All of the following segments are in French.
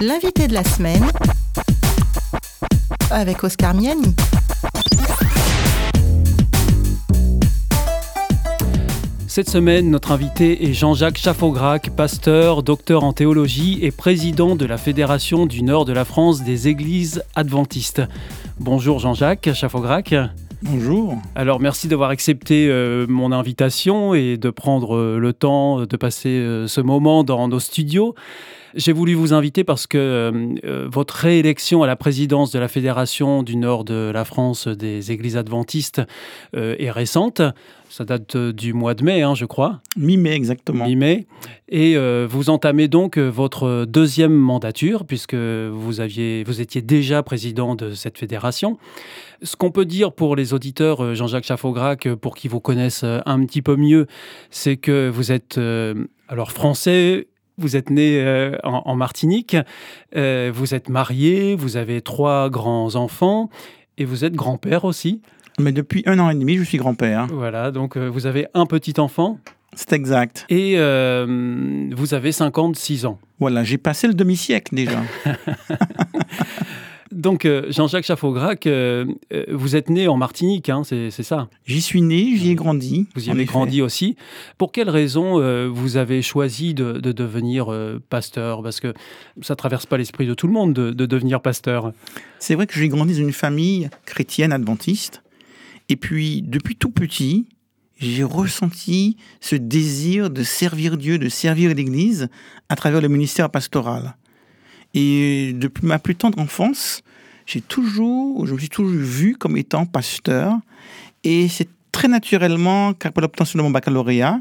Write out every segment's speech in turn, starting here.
L'invité de la semaine avec Oscar Miani. Cette semaine, notre invité est Jean-Jacques Chaffaugrac, pasteur, docteur en théologie et président de la Fédération du Nord de la France des Églises adventistes. Bonjour Jean-Jacques Chaffaugrac. Bonjour. Alors merci d'avoir accepté euh, mon invitation et de prendre euh, le temps de passer euh, ce moment dans nos studios. J'ai voulu vous inviter parce que votre réélection à la présidence de la Fédération du Nord de la France des Églises adventistes est récente. Ça date du mois de mai, hein, je crois. Mi-mai, exactement. Mi-mai. Et vous entamez donc votre deuxième mandature, puisque vous, aviez, vous étiez déjà président de cette fédération. Ce qu'on peut dire pour les auditeurs, euh, Jean-Jacques Chaffaugrac, euh, pour qu'ils vous connaissent euh, un petit peu mieux, c'est que vous êtes alors français, vous êtes né en, Martinique, vous êtes marié, vous avez trois grands-enfants et vous êtes grand-père aussi. Mais depuis un an et demi, je suis grand-père. Voilà, donc vous avez un petit enfant. C'est exact. Et vous avez 56 ans. Voilà, j'ai passé le demi-siècle déjà. Donc, euh, Jean-Jacques Chaffaugrac, euh, euh, vous êtes né en Martinique, hein, c'est ça? J'y suis né, j'y ai grandi. Vous y avez grandi aussi. Pour quelles raisons vous avez choisi de, devenir pasteur? Parce que ça ne traverse pas l'esprit de tout le monde de, devenir pasteur. C'est vrai que j'ai grandi dans une famille chrétienne adventiste. Et puis, depuis tout petit, j'ai ressenti ce désir de servir Dieu, de servir l'Église à travers le ministère pastoral. Et depuis ma plus tendre enfance, j'ai toujours, je me suis toujours vu comme étant pasteur. Et c'est très naturellement qu'après l'obtention de mon baccalauréat,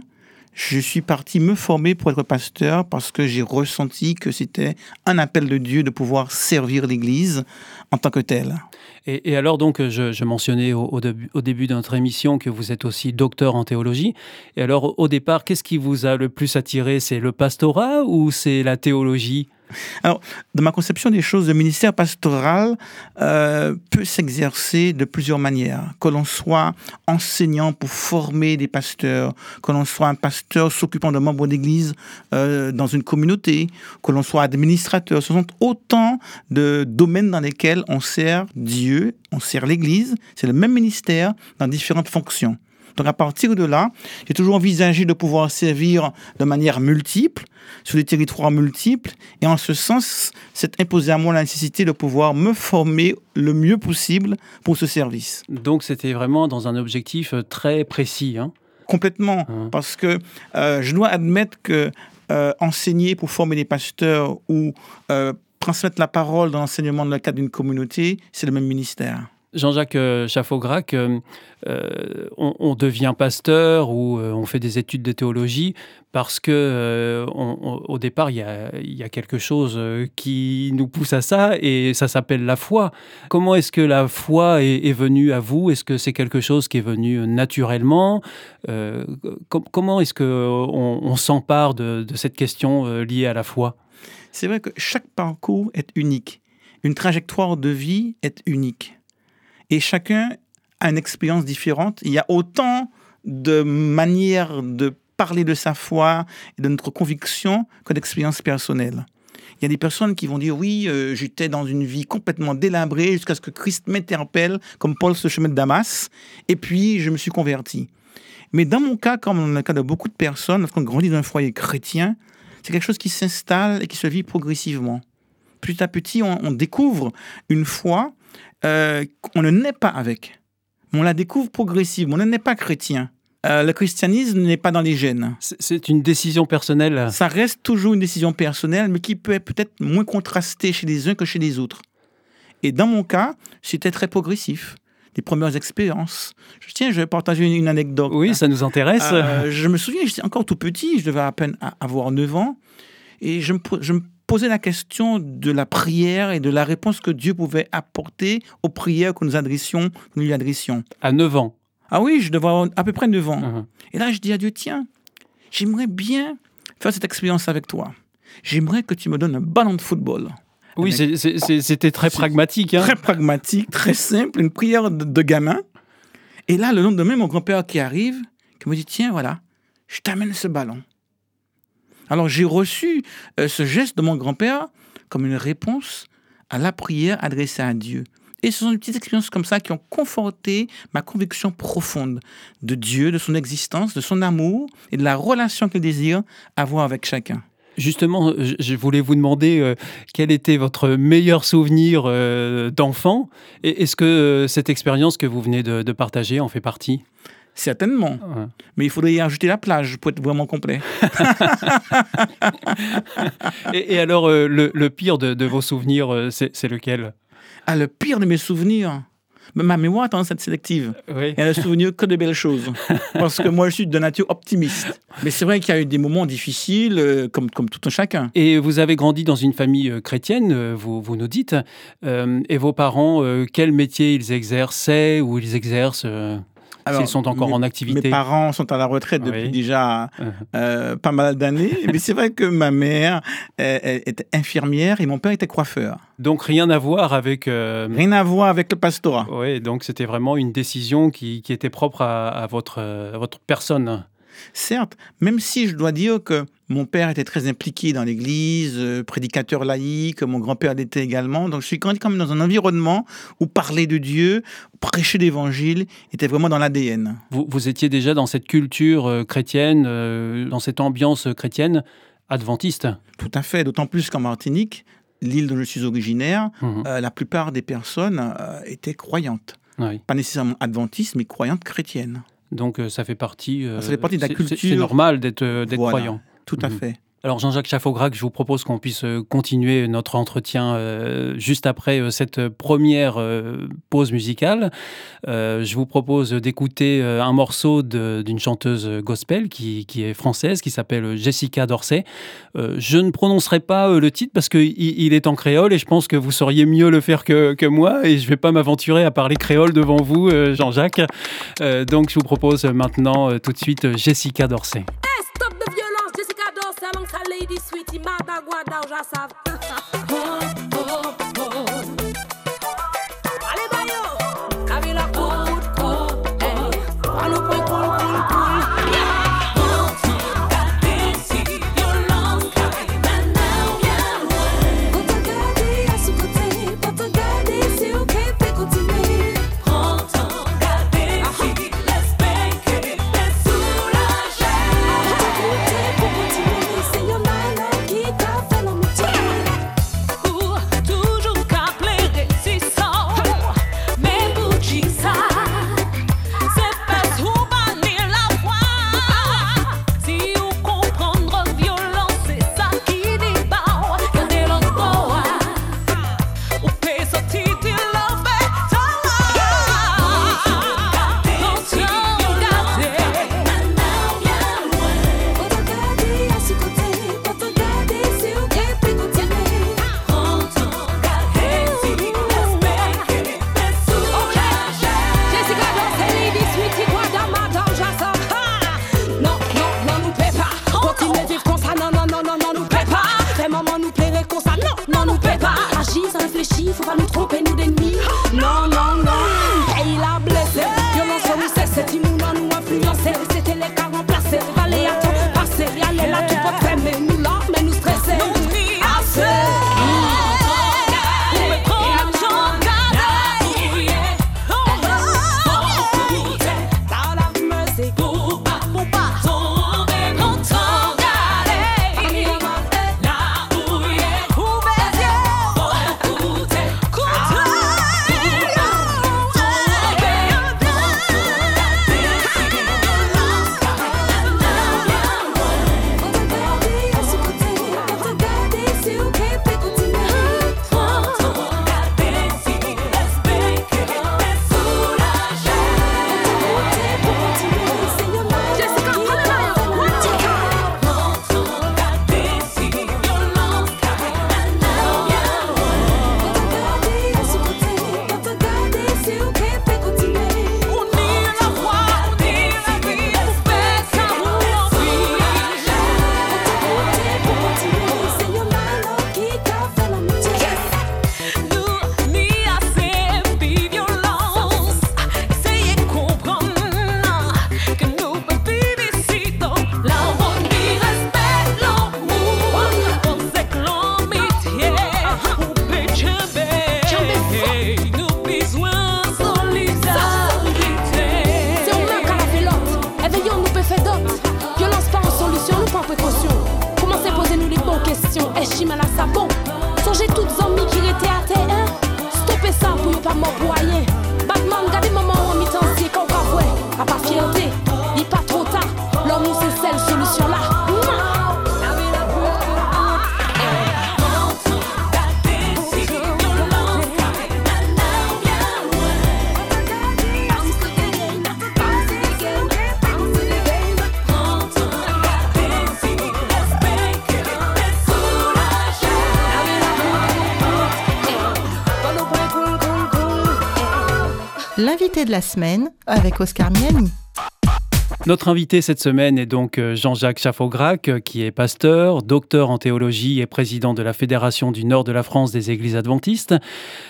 je suis parti me former pour être pasteur parce que j'ai ressenti que c'était un appel de Dieu de pouvoir servir l'Église en tant que tel. Et, alors donc, je, mentionnais au, début, au, début, de notre émission que vous êtes aussi docteur en théologie. Et alors, au départ, qu'est-ce qui vous a le plus attiré? C'est le pastorat ou c'est la théologie? Alors, dans ma conception des choses, le ministère pastoral euh, peut s'exercer de plusieurs manières. Que l'on soit enseignant pour former des pasteurs, que l'on soit un pasteur s'occupant de membres d'église euh, dans une communauté, que l'on soit administrateur. Ce sont autant de domaines dans lesquels on sert Dieu, on sert l'Église. C'est le même ministère dans différentes fonctions. Donc à partir de là, j'ai toujours envisagé de pouvoir servir de manière multiple, sur des territoires multiples. Et en ce sens, c'est imposé à moi la nécessité de pouvoir me former le mieux possible pour ce service. Donc c'était vraiment dans un objectif euh, très précis. Hein Complètement, hein. parce que euh, je dois admettre que euh, enseigner pour former des pasteurs ou transmettre la parole dans l'enseignement dans le cadre d'une communauté, c'est le même ministère. Jean-Jacques euh, Chaffaugrac, euh, euh, on, devient pasteur ou on fait des études de théologie parce que au départ, il y, a, quelque chose qui nous pousse à ça et ça s'appelle la foi. Comment est-ce que la foi est, venue à vous? Est-ce que c'est quelque chose qui est venu naturellement? Comment est-ce qu'on on, s'empare de cette question liée à la foi? C'est vrai que chaque parcours est unique. Une trajectoire de vie est unique et chacun a une expérience différente. Il y a autant de manières de parler de sa foi et de notre conviction que d'expériences personnelles. Il y a des personnes qui vont dire oui, euh, j'étais dans une vie complètement délabrée jusqu'à ce que Christ m'interpelle, comme Paul ce chemin de Damas, et puis je me suis converti. Mais dans mon cas, comme dans le cas de beaucoup de personnes, lorsqu'on grandit dans un foyer chrétien, c'est quelque chose qui s'installe et qui se vit progressivement. Petit à petit, on découvre une foi euh, on ne naît pas avec. On la découvre progressivement. On ne naît pas chrétien. Euh, le christianisme n'est pas dans les gènes. C'est une décision personnelle. Ça reste toujours une décision personnelle, mais qui peut être peut-être moins contrastée chez les uns que chez les autres. Et dans mon cas, c'était très progressif. Les premières expériences. Je, tiens, je vais partager une, anecdote. Oui, ça nous intéresse. Euh, je me souviens, j'étais encore tout petit, je devais à peine avoir 9 ans, et je me, je me poser la question de la prière et de la réponse que Dieu pouvait apporter aux prières que nous adressions, nous lui adressions. À 9 ans Ah oui, je devais avoir à peu près 9 ans. Uh-huh. Et là, je dis à Dieu, tiens, j'aimerais bien faire cette expérience avec toi. J'aimerais que tu me donnes un ballon de football. Oui, c'était très pragmatique. Hein. Très pragmatique, très simple, une prière de, gamin. Et là, le lendemain, mon grand-père qui arrive, qui me dit, tiens, voilà, je t'amène ce ballon. Alors j'ai reçu euh, ce geste de mon grand-père comme une réponse à la prière adressée à Dieu. Et ce sont des petites expériences comme ça qui ont conforté ma conviction profonde de Dieu, de son existence, de son amour et de la relation qu'il désire avoir avec chacun. Justement, je voulais vous demander euh, quel était votre meilleur souvenir euh, d'enfant? Est-ce que cette expérience que vous venez de partager en fait partie? Certainement. Ouais. Mais il faudrait y ajouter la plage pour être vraiment complet. et, et alors, euh, le, le pire de, de vos souvenirs, euh, c'est lequel? Ah, le pire de mes souvenirs? Ma mémoire a tendance à être sélective. Oui. Elle ne se souvient que de belles choses. Parce que moi, je suis de nature optimiste. Mais c'est vrai qu'il y a eu des moments difficiles, euh, comme, comme tout un chacun. Et vous avez grandi dans une famille chrétienne, vous, vous nous dites. Euh, et vos parents, euh, quel métier ils exerçaient ou ils exercent S'ils sont encore mes- en Mes activité parents sont à la retraite depuis Oui. déjà Uh-huh. euh, pas mal d'années. Mais c'est vrai que ma mère euh, était infirmière et mon père était coiffeur. Donc rien à voir avec... euh, Rien à voir avec le pastorat. Oui, donc c'était vraiment une décision qui, qui était propre à, à votre, euh, à votre personne. Certes, même si je dois dire que mon père était très impliqué dans l'église, euh, prédicateur laïque, mon grand-père l'était également. Donc je suis grandi quand même dans un environnement où parler de Dieu, prêcher l'évangile était vraiment dans l'ADN. Vous, vous étiez déjà dans cette culture euh, chrétienne, euh, dans cette ambiance chrétienne adventiste. Tout à fait, d'autant plus qu'en Martinique, l'île dont je suis originaire, Mhm. euh, la plupart des personnes étaient croyantes. Oui. Pas nécessairement adventistes, mais croyantes chrétiennes. Donc euh, ça fait partie... euh, Ça fait partie de la c'est- c'est- culture. normal d'être euh, Voilà. croyant. Tout à Mhm. fait. Alors Jean-Jacques Chafaugrac, je vous propose qu'on puisse euh, continuer notre entretien euh, juste après euh, cette première pause musicale. Je vous propose d'écouter un morceau d'une chanteuse gospel qui, est française, qui s'appelle Jessica Dorsey. Euh, je ne prononcerai pas le titre parce qu'il il est en créole et je pense que vous sauriez mieux le faire que, que moi et je ne vais pas m'aventurer à parler créole devant vous, Jean-Jacques. Donc je vous propose maintenant tout de suite Jessica Dorsey. lady sweetie, my bag, what just have. oh, oh, oh. On va De la semaine avec Oscar Miani. Notre invité cette semaine est donc euh, Jean-Jacques Chafaugrac, euh, qui est pasteur, docteur en théologie et président de la Fédération du Nord de la France des Églises adventistes.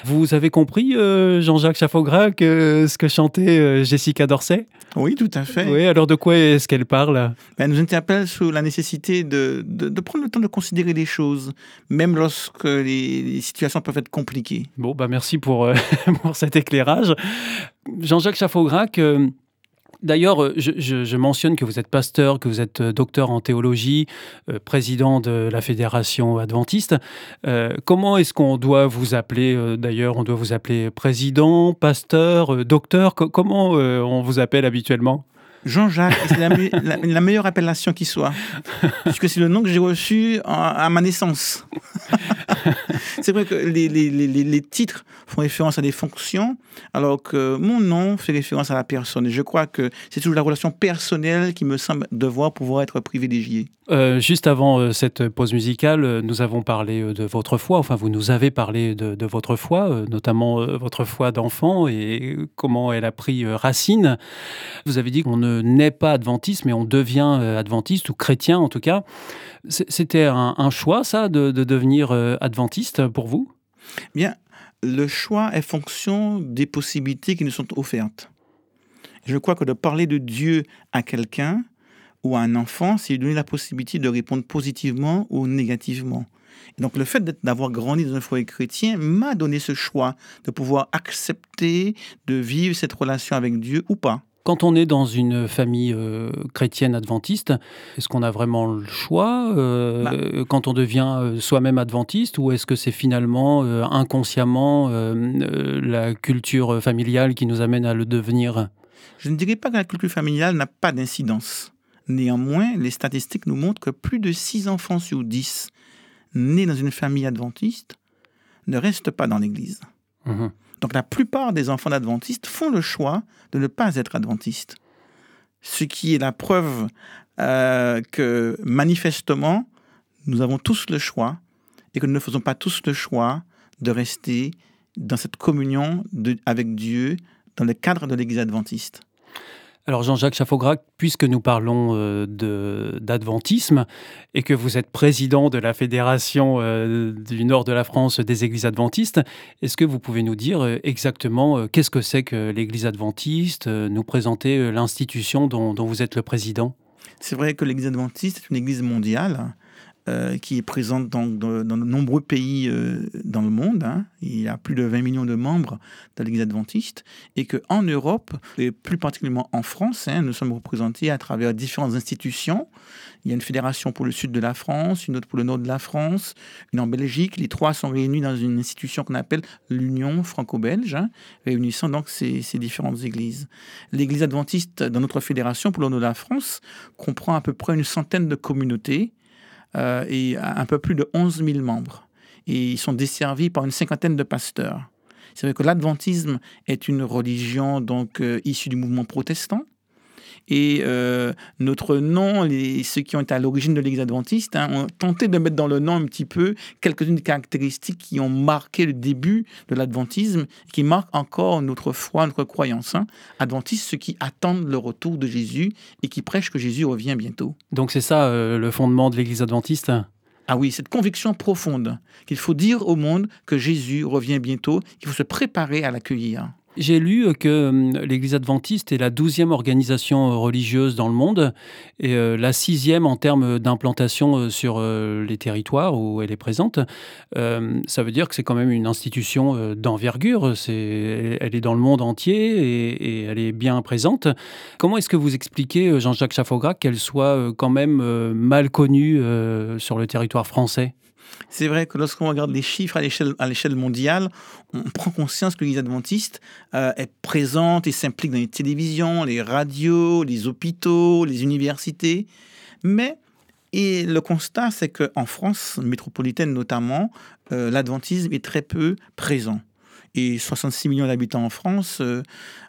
Vous avez compris, euh, Jean-Jacques Chafaugrac, euh, ce que chantait euh, Jessica Dorset? Oui, tout à fait. Oui, alors de quoi est-ce qu'elle parle? Elle nous interpelle sur la nécessité de, de, de prendre le temps de considérer les choses, même lorsque les, les situations peuvent être compliquées. Bon, bah merci pour, pour cet éclairage. Jean-Jacques Chafaugrac, D'ailleurs, euh, je, je- je mentionne que vous êtes pasteur, que vous êtes euh, docteur en théologie, euh, président de la fédération adventiste. Euh, comment est-ce qu'on doit vous appeler euh, D'ailleurs, on doit vous appeler président, pasteur, docteur? Co- comment on vous appelle habituellement? Jean-Jacques, c'est la, me- la- la meilleure appellation qui soit, puisque c'est le nom que j'ai reçu en- à ma naissance. c'est vrai que les, les- les- titres font référence à des fonctions, alors que mon nom fait référence à la personne. Et je crois que c'est toujours la relation personnelle qui me semble devoir pouvoir être privilégiée. Euh, Juste avant euh, cette pause musicale, euh, nous avons parlé de votre foi. Enfin, vous nous avez parlé de, de votre foi, notamment votre foi d'enfant et comment elle a pris racine. Vous avez dit qu'on ne naît pas adventiste, mais on devient adventiste ou chrétien en tout cas. C'était un, choix, ça, de, de devenir euh, adventiste pour vous? Bien, le choix est fonction des possibilités qui nous sont offertes. Je crois que de parler de Dieu à quelqu'un ou à un enfant, c'est lui donner la possibilité de répondre positivement ou négativement. Et donc le fait d'avoir grandi dans un foyer chrétien m'a donné ce choix de pouvoir accepter de vivre cette relation avec Dieu ou pas. Quand on est dans une famille euh, chrétienne adventiste, est-ce qu'on a vraiment le choix euh, quand on devient euh, soi-même adventiste ou est-ce que c'est finalement euh, inconsciemment la culture familiale qui nous amène à le devenir? Je ne dirais pas que la culture familiale n'a pas d'incidence. Néanmoins, les statistiques nous montrent que plus de 6 enfants sur 10 nés dans une famille adventiste ne restent pas dans l'Église. Mhm. Donc la plupart des enfants d'adventistes font le choix de ne pas être adventistes. Ce qui est la preuve euh, que manifestement, nous avons tous le choix et que nous ne faisons pas tous le choix de rester dans cette communion avec Dieu dans le cadre de l'Église adventiste. Alors Jean-Jacques Chafaugrac, puisque nous parlons euh, d'adventisme et que vous êtes président de la Fédération euh, du Nord de la France des Églises adventistes, est-ce que vous pouvez nous dire euh, exactement qu'est-ce que c'est que l'Église adventiste, nous présenter l'institution dont, dont vous êtes le président? C'est vrai que l'Église adventiste est une Église mondiale euh, qui est présente dans, de, nombreux pays euh, dans le monde. hein. Il y a plus de 20 millions de membres de l'Église adventiste et qu'en Europe, et plus particulièrement en France, hein, nous sommes représentés à travers différentes institutions. Il y a une fédération pour le sud de la France, une autre pour le nord de la France, une en Belgique. Les trois sont réunis dans une institution qu'on appelle l'Union franco-belge, hein, réunissant donc ces différentes églises. L'Église adventiste dans notre fédération pour le nord de la France comprend à peu près une centaine de communautés euh, et un peu plus de 11 000 membres. Et ils sont desservis par une cinquantaine de pasteurs. C'est vrai que l'adventisme est une religion donc euh, issue du mouvement protestant. Et euh, notre nom, les, ceux qui ont été à l'origine de l'Église adventiste, hein, ont tenté de mettre dans le nom un petit peu quelques-unes des caractéristiques qui ont marqué le début de l'adventisme, qui marquent encore notre foi, notre croyance. Hein. Adventistes, ceux qui attendent le retour de Jésus et qui prêchent que Jésus revient bientôt. Donc c'est ça euh, le fondement de l'Église adventiste? Ah oui, cette conviction profonde qu'il faut dire au monde que Jésus revient bientôt, qu'il faut se préparer à l'accueillir. J'ai lu que hum, l'Église adventiste est la douzième organisation euh, religieuse dans le monde et euh, la sixième en termes d'implantation euh, sur les territoires où elle est présente. Euh, ça veut dire que c'est quand même une institution d'envergure. Elle est dans le monde entier et, elle est bien présente. Comment est-ce que vous expliquez, Jean-Jacques Chaffograc, qu'elle soit quand même mal connue sur le territoire français? C'est vrai que lorsqu'on regarde les chiffres à l'échelle, mondiale, on prend conscience que l'Église adventiste euh, est présente et s'implique dans les télévisions, les radios, les hôpitaux, les universités. Mais et le constat, c'est qu'en France métropolitaine notamment, euh, l'adventisme est très peu présent. Et 66 millions d'habitants en France, euh,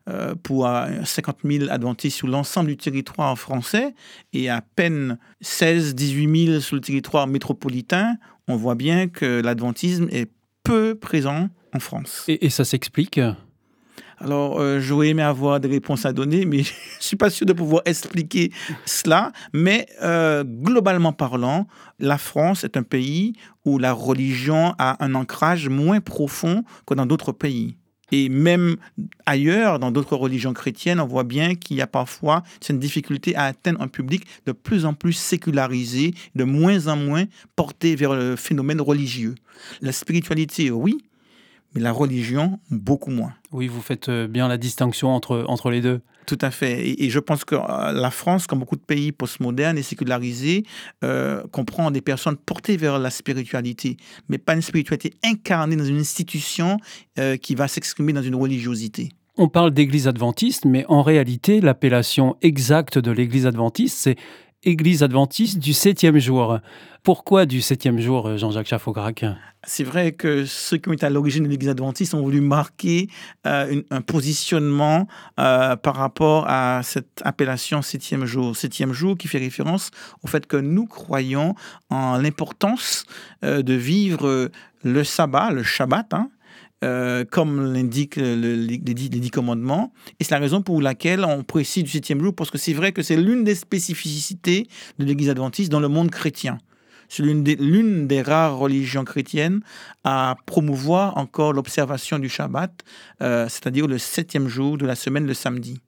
euh, pour euh, 50 000 adventistes sur l'ensemble du territoire français, et à peine 16-18 000 sur le territoire métropolitain, on voit bien que l'adventisme est peu présent en France. et, et ça s'explique? Alors, euh, j'aurais aimé avoir des réponses à donner, mais je ne suis pas sûr de pouvoir expliquer cela. Mais euh, globalement parlant, la France est un pays où la religion a un ancrage moins profond que dans d'autres pays. Et même ailleurs, dans d'autres religions chrétiennes, on voit bien qu'il y a parfois cette difficulté à atteindre un public de plus en plus sécularisé, de moins en moins porté vers le phénomène religieux. La spiritualité, oui, mais la religion, beaucoup moins. Oui, vous faites euh, bien la distinction entre, entre les deux. Tout à fait. Et, je pense que euh, la France, comme beaucoup de pays postmodernes et sécularisés, euh, comprend des personnes portées vers la spiritualité, mais pas une spiritualité incarnée dans une institution euh, qui va s'exprimer dans une religiosité. On parle d'église adventiste, mais en réalité, l'appellation exacte de l'église adventiste, c'est Église adventiste du septième jour. Pourquoi du septième jour, Jean-Jacques Chaffograc C'est vrai que ceux qui ont été à l'origine de l'Église adventiste ont voulu marquer euh, un positionnement euh, par rapport à cette appellation septième jour. Septième jour qui fait référence au fait que nous croyons en l'importance euh, de vivre le sabbat, le Shabbat, hein, euh, comme l'indique le- le- les, dix, commandements. Et c'est la raison pour laquelle on précise du septième jour, parce que c'est vrai que c'est l'une des spécificités de l'Église adventiste dans le monde chrétien. C'est l'une des, rares religions chrétiennes à promouvoir encore l'observation du Shabbat, euh, c'est-à-dire le septième jour de la semaine, le samedi.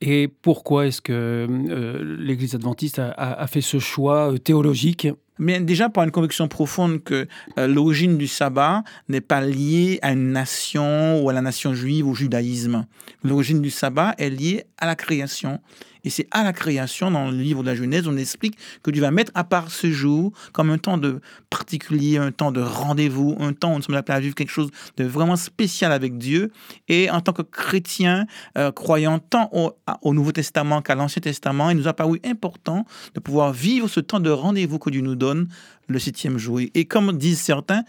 Et pourquoi est-ce que euh, l'église adventiste a, fait ce choix théologique? Mais déjà par une conviction profonde que euh, l'origine du sabbat n'est pas liée à une nation ou à la nation juive ou au judaïsme. L'origine du sabbat est liée à la création. Et c'est à la création, dans le livre de la Genèse, on explique que Dieu va mettre à part ce jour comme un temps de particulier, un temps de rendez-vous, un temps où nous sommes appelés à vivre quelque chose de vraiment spécial avec Dieu. Et en tant que chrétiens, euh, croyant tant au, au Nouveau Testament qu'à l'Ancien Testament, il nous a paru important de pouvoir vivre ce temps de rendez-vous que Dieu nous donne le septième jour. Et comme disent certains,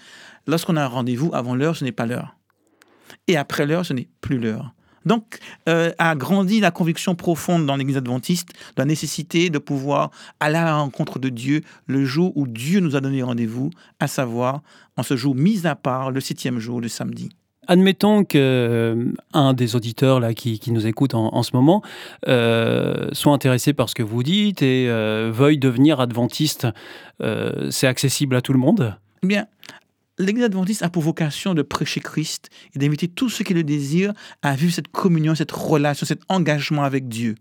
lorsqu'on a un rendez-vous avant l'heure, ce n'est pas l'heure. Et après l'heure, ce n'est plus l'heure. Donc, euh, a grandi la conviction profonde dans l'Église adventiste de la nécessité de pouvoir aller à la rencontre de Dieu le jour où Dieu nous a donné rendez-vous, à savoir en ce jour mis à part, le septième jour, le samedi. Admettons que euh, un des auditeurs là qui, qui nous écoute en, en ce moment euh, soit intéressé par ce que vous dites et veuille devenir adventiste. C'est accessible à tout le monde? Eh bien, l'Église adventiste a pour vocation de prêcher Christ et d'inviter tous ceux qui le désirent à vivre cette communion, cette relation, cet engagement avec Dieu.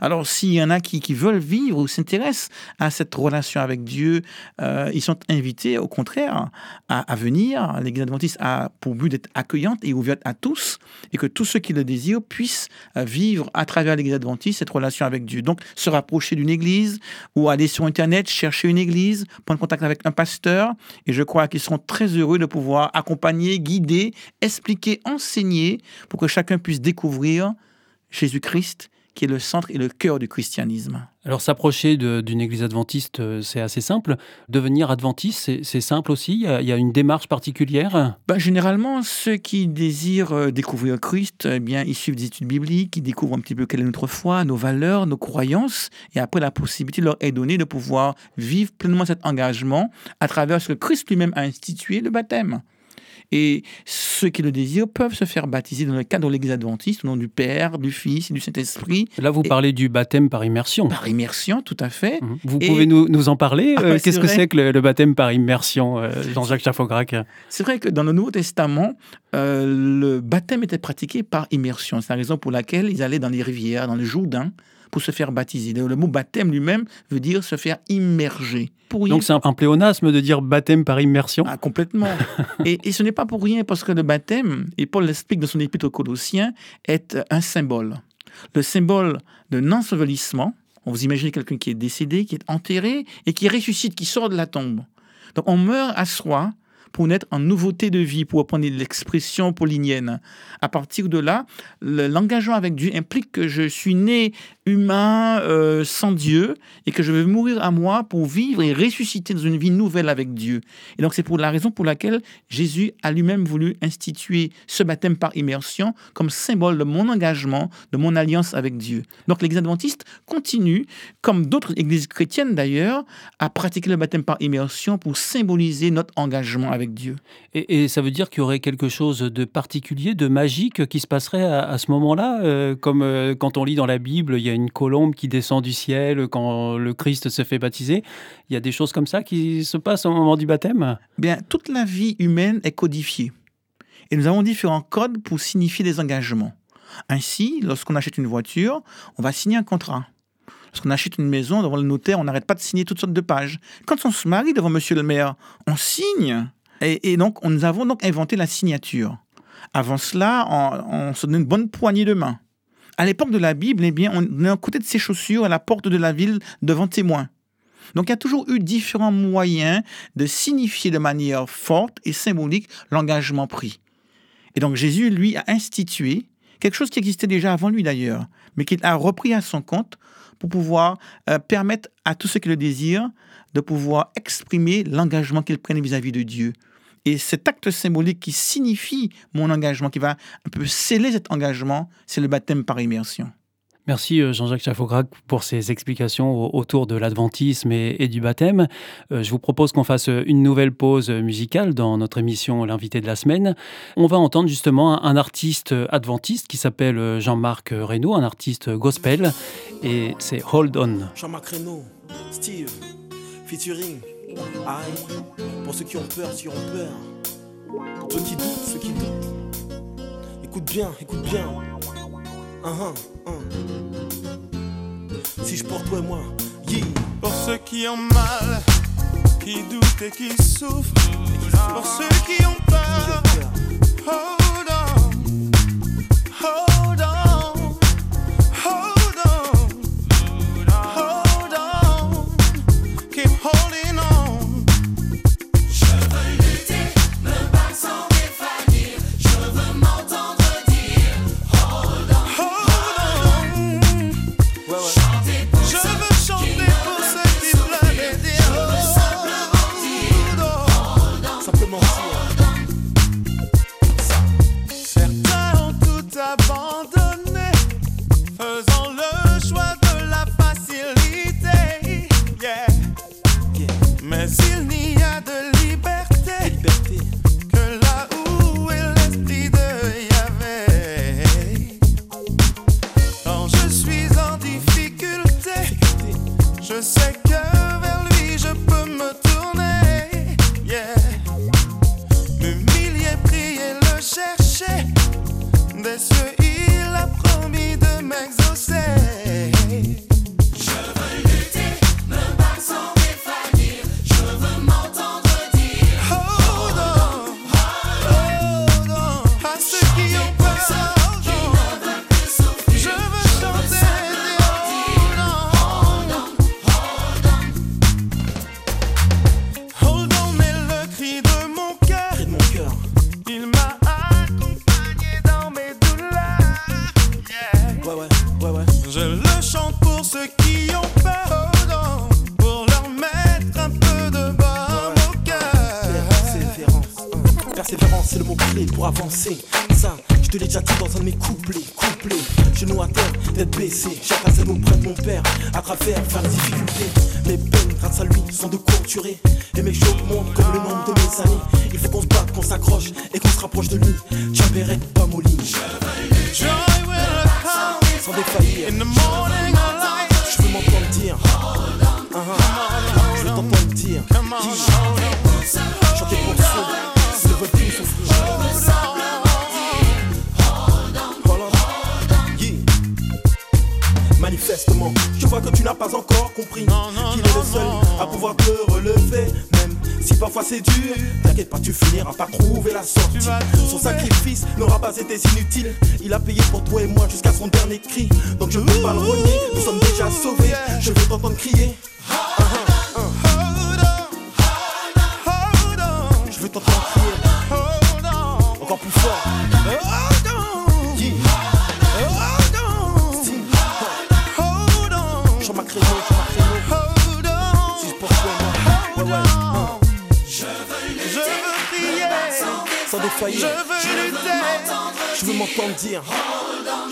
Alors, s'il y en a qui, veulent vivre ou s'intéressent à cette relation avec Dieu, euh, ils sont invités, au contraire, à, à venir. L'Église adventiste a pour but d'être accueillante et ouverte à tous, et que tous ceux qui le désirent puissent euh, vivre à travers l'Église adventiste cette relation avec Dieu. Donc, se rapprocher d'une église ou aller sur Internet, chercher une église, prendre contact avec un pasteur, et je crois qu'ils seront très heureux de pouvoir accompagner, guider, expliquer, enseigner pour que chacun puisse découvrir Jésus-Christ qui est le centre et le cœur du christianisme. Alors s'approcher d'une église adventiste, euh, c'est assez simple. Devenir adventiste, c'est- simple aussi? Il y, a, il y a une démarche particulière? Ben, généralement, ceux qui désirent euh, découvrir Christ, eh bien, ils suivent des études bibliques, ils découvrent un petit peu quelle est notre foi, nos valeurs, nos croyances, et après la possibilité leur est donnée de pouvoir vivre pleinement cet engagement à travers ce que Christ lui-même a institué, le baptême. Et ceux qui le désirent peuvent se faire baptiser dans le cadre de l'Église adventiste, au nom du Père, du Fils et du Saint-Esprit, Là, vous Et- parlez du baptême par immersion. par immersion, tout à fait. Mhm. Vous Et- pouvez nous, nous en parler Ah Euh, Qu'est-ce que c'est que le, le baptême par immersion, euh, Jean-Jacques Chaffograc? C'est vrai que dans le Nouveau Testament, euh, le baptême était pratiqué par immersion. C'est la raison pour laquelle ils allaient dans les rivières, dans le Jourdain, pour se faire baptiser. Le le mot baptême lui-même veut dire se faire immerger. Pour. Donc c'est un, un pléonasme de dire baptême par immersion Ah, complètement. et, et ce n'est pas pour rien, parce que le baptême, et Paul l'explique dans son épître aux Colossiens, est un symbole. Le symbole d'un ensevelissement. On vous imaginez quelqu'un qui est décédé, qui est enterré, et qui ressuscite, qui sort de la tombe. Donc on meurt à soi pour naître en nouveauté de vie, pour reprendre l'expression paulinienne. À partir de là, le- l'engagement avec Dieu implique que je suis né humain euh, sans Dieu et que je vais mourir à moi pour vivre et ressusciter dans une vie nouvelle avec Dieu. Et donc c'est pour la raison pour laquelle Jésus a lui-même voulu instituer ce baptême par immersion comme symbole de mon engagement, de mon alliance avec Dieu. Donc l'Église adventiste continue, comme d'autres églises chrétiennes d'ailleurs, à pratiquer le baptême par immersion pour symboliser notre engagement avec Dieu. et, ça veut dire qu'il y aurait quelque chose de particulier, de magique qui se passerait à, à ce moment-là euh, Comme euh, quand on lit dans la Bible, il y a une colombe qui descend du ciel quand le Christ se fait baptiser. Il y a des choses comme ça qui se passent au moment du baptême? Bien, toute la vie humaine est codifiée. Et nous avons différents codes pour signifier des engagements. Ainsi, lorsqu'on achète une voiture, on va signer un contrat. Lorsqu'on achète une maison, devant le notaire, on n'arrête pas de signer toutes sortes de pages. Quand on se marie devant monsieur le maire, on signe. Et, donc, on- nous avons donc inventé la signature. Avant cela, on, on se donne une bonne poignée de main. À l'époque de la Bible, eh bien, on est à côté de ses chaussures à la porte de la ville devant témoin. Donc il y a toujours eu différents moyens de signifier de manière forte et symbolique l'engagement pris. Et donc Jésus, lui, a institué quelque chose qui existait déjà avant lui d'ailleurs, mais qu'il a repris à son compte pour pouvoir euh, permettre à tous ceux qui le désirent de pouvoir exprimer l'engagement qu'ils prennent vis-à-vis de Dieu. Et cet acte symbolique qui signifie mon engagement, qui va un peu sceller cet engagement, c'est le baptême par immersion. Merci euh, Jean-Jacques Chaffograc pour ces explications au- autour de l'adventisme et, du baptême. Euh, Je vous propose qu'on fasse euh, une nouvelle pause musicale dans notre émission L'invité de la semaine. On va entendre justement un, artiste adventiste qui s'appelle Jean-Marc Reynaud, un artiste gospel, et c'est Hold On. Jean-Marc Reynaud, Steve, featuring, aïe, pour ceux qui ont peur, ceux qui ont peur, pour ceux qui doutent, ceux qui doutent. Écoute bien, écoute bien. Si je porte toi et moi, yeah. Pour ceux qui ont mal, qui doutent et qui souffrent. Pour ceux qui ont peur, hold Pour avancer. Ça, je te l'ai déjà dit dans un de mes couplets. Couplets, genoux à terre, tête baissée. Chacun sait nous prête mon père. À travers, faire les difficultés. Les peines, grâce à lui, sont de courte durée. Et mes chocs montent comme le nombre de mes années. Il faut qu'on se batte, qu'on s'accroche et qu'on se rapproche de lui. Chamberlain, pas Moline. Joy will come Sans défaillir, in the morning Que tu n'as pas encore compris qu'il est le seul à pouvoir te relever. Même si parfois c'est dur, t'inquiète pas, tu finiras par trouver la sortie. Son sacrifice n'aura pas été inutile. Il a payé pour toi et moi jusqu'à son dernier cri. Donc je ne peux pas le renier, nous sommes déjà sauvés. Je veux t'entendre crier. Je veux lutter. Je veux m'entendre dire.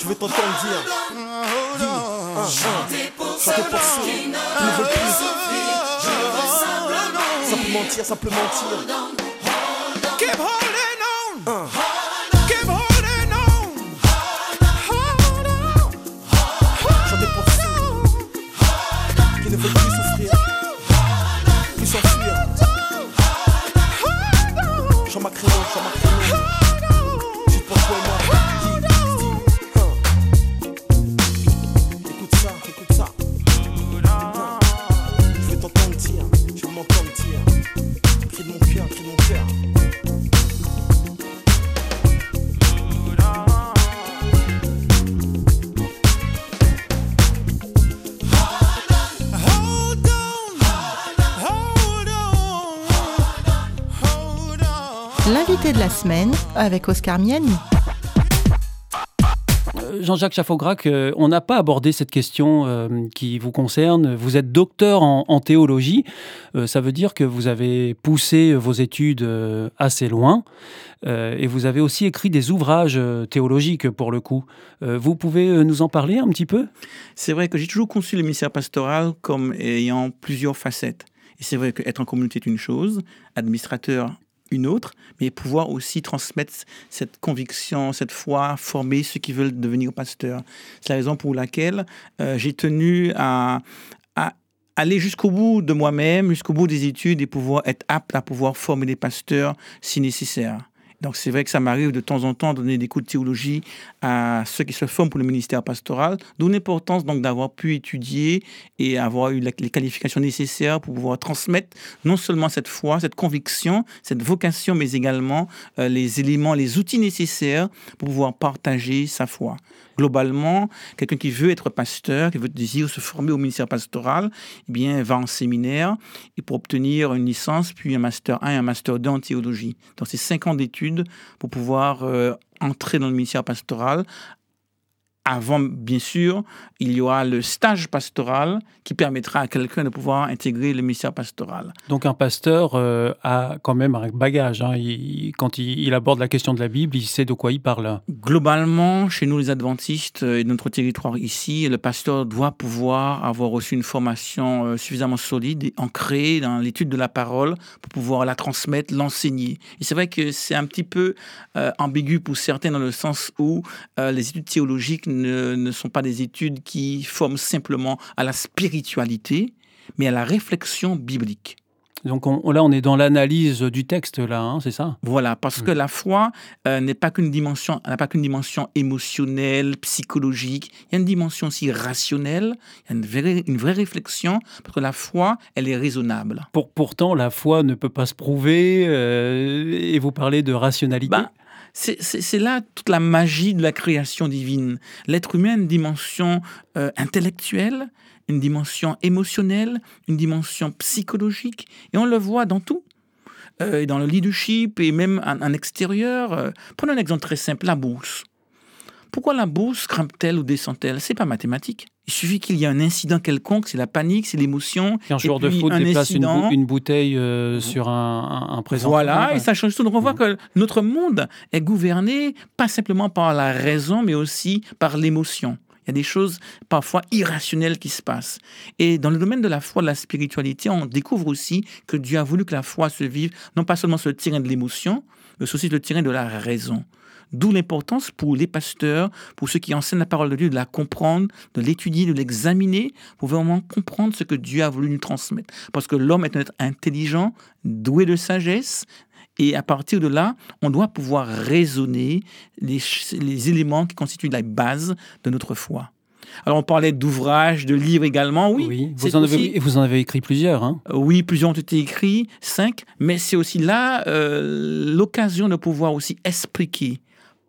Je veux t'entendre dire. On. Ah, ah. Chanter pour ceux qui ne veulent plus. Ça peut mentir, ça semaine avec Oscar Miani. Euh, Jean-Jacques Chaffograc, euh, on n'a pas abordé cette question euh, qui vous concerne. Vous êtes docteur en, en théologie. Ça veut dire que vous avez poussé vos études assez loin. Et vous avez aussi écrit des ouvrages théologiques pour le coup. Vous pouvez nous en parler un petit peu? C'est vrai que j'ai toujours conçu le ministère pastoral comme ayant plusieurs facettes. Et c'est vrai qu'être en communauté est une chose, administrateur une autre, mais pouvoir aussi transmettre cette conviction, cette foi, former ceux qui veulent devenir pasteurs. C'est la raison pour laquelle euh, j'ai tenu à, à aller jusqu'au bout de moi-même, jusqu'au bout des études et pouvoir être apte à pouvoir former des pasteurs si nécessaire. Donc c'est vrai que ça m'arrive de temps en temps de donner des cours de théologie à ceux qui se forment pour le ministère pastoral, d'où l'importance donc d'avoir pu étudier et avoir eu les qualifications nécessaires pour pouvoir transmettre non seulement cette foi, cette conviction, cette vocation, mais également euh, les éléments, les outils nécessaires pour pouvoir partager sa foi. Globalement, quelqu'un qui veut être pasteur, qui veut désire se former au ministère pastoral, eh bien, va en séminaire et pour obtenir une licence, puis un master 1 et un master 2 en théologie. Donc, c'est cinq ans d'études pour pouvoir euh, entrer dans le ministère pastoral. Avant, bien sûr, il y aura le stage pastoral qui permettra à quelqu'un de pouvoir intégrer le ministère pastoral. Donc un pasteur euh, a quand même un bagage. hein. Il- quand il, il aborde la question de la Bible, il sait de quoi il parle. Globalement, chez nous les adventistes euh, et notre territoire ici, le pasteur doit pouvoir avoir reçu une formation euh, suffisamment solide et ancrée dans l'étude de la parole pour pouvoir la transmettre, l'enseigner. Et c'est vrai que c'est un petit peu euh, ambigu pour certains dans le sens où euh, les études théologiques ne, ne sont pas des études qui forment simplement à la spiritualité, mais à la réflexion biblique. Donc on- là, on est dans l'analyse du texte, là, hein, c'est ça? Voilà, parce que la foi euh, n'est pas qu'une dimension, n'a pas qu'une dimension émotionnelle, psychologique. Il y a une dimension aussi rationnelle. Il y a une vraie, une vraie réflexion, parce que la foi, elle est raisonnable. Pour, Pourtant, la foi ne peut pas se prouver, euh, et vous parlez de rationalité? Bah, c'est là toute la magie de la création divine. L'être humain a une dimension euh, intellectuelle, une dimension émotionnelle, une dimension psychologique, et on le voit dans tout. Euh, et dans le leadership et même en, en extérieur. Euh, prenons un exemple très simple, la bourse. Pourquoi la bourse grimpe-t-elle ou descend-elle? C'est pas mathématique. Il suffit qu'il y ait un incident quelconque, c'est la panique, c'est l'émotion. Qu'un joueur de foot un déplace une, bou- une bouteille euh, sur un, un, un présentoir. Voilà, et ça change tout. Donc on voit Mhm. que notre monde est gouverné pas simplement par la raison, mais aussi par l'émotion. Il y a des choses parfois irrationnelles qui se passent. Et dans le domaine de la foi, de la spiritualité, on découvre aussi que Dieu a voulu que la foi se vive, non pas seulement sur le terrain de l'émotion, mais aussi sur le terrain de la raison. D'où l'importance pour les pasteurs, pour ceux qui enseignent la parole de Dieu, de la comprendre, de l'étudier, de l'examiner, pour vraiment comprendre ce que Dieu a voulu nous transmettre. Parce que l'homme est un être intelligent, doué de sagesse, et à partir de là, on doit pouvoir raisonner les, éléments qui constituent la base de notre foi. Alors on parlait d'ouvrages, de livres également, oui. Oui, vous en, avez, aussi- vous en avez écrit plusieurs. Hein Oui, plusieurs ont été écrits, cinq, mais c'est aussi là euh, l'occasion de pouvoir aussi expliquer,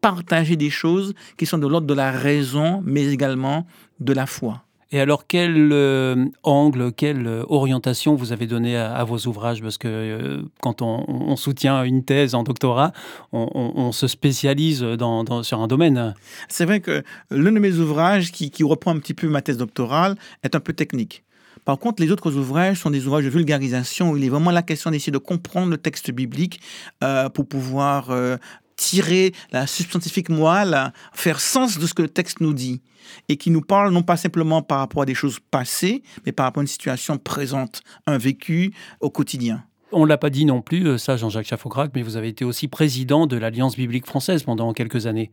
partager des choses qui sont de l'ordre de la raison, mais également de la foi. Et alors, quel euh, angle, quelle euh, orientation vous avez donné à, à vos ouvrages? Parce que euh, quand on, on soutient une thèse en doctorat, on, on- on se spécialise dans, dans- sur un domaine. C'est vrai que l'un de mes ouvrages qui, qui reprend un petit peu ma thèse doctorale est un peu technique. Par contre, les autres ouvrages sont des ouvrages de vulgarisation où il est vraiment la question d'essayer de comprendre le texte biblique euh, pour pouvoir euh, tirer la substantifique moelle, faire sens de ce que le texte nous dit et qui nous parle non pas simplement par rapport à des choses passées, mais par rapport à une situation présente, un vécu au quotidien. On ne l'a pas dit non plus, euh, ça Jean-Jacques Chaffograc, mais vous avez été aussi président de l'Alliance biblique française pendant quelques années.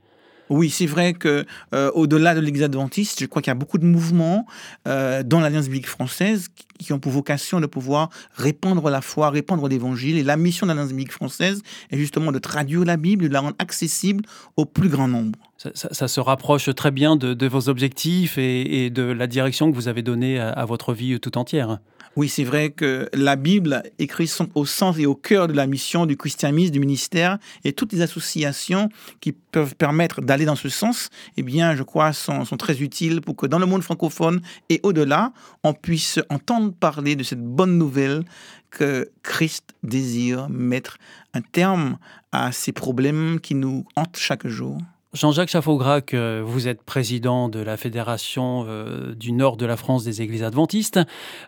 Oui, c'est vrai que euh, au-delà de l'Église adventiste, je crois qu'il y a beaucoup de mouvements euh, dans l'Alliance biblique française qui- ont pour vocation de pouvoir répandre la foi, répandre l'Évangile. Et la mission de l'Alliance biblique française est justement de traduire la Bible, de la rendre accessible au plus grand nombre. Ça, se rapproche très bien de, vos objectifs et, de la direction que vous avez donnée à votre vie tout entière. Oui, c'est vrai que la Bible écrit son- au centre et au cœur de la mission du christianisme, du ministère, et toutes les associations qui peuvent permettre d'aller dans ce sens, eh bien, je crois, sont, sont très utiles pour que dans le monde francophone et au-delà, on puisse entendre parler de cette bonne nouvelle que Christ désire mettre un terme à ces problèmes qui nous hantent chaque jour. Jean-Jacques Chaffograc, euh, vous êtes président de la Fédération euh, du Nord de la France des Églises adventistes.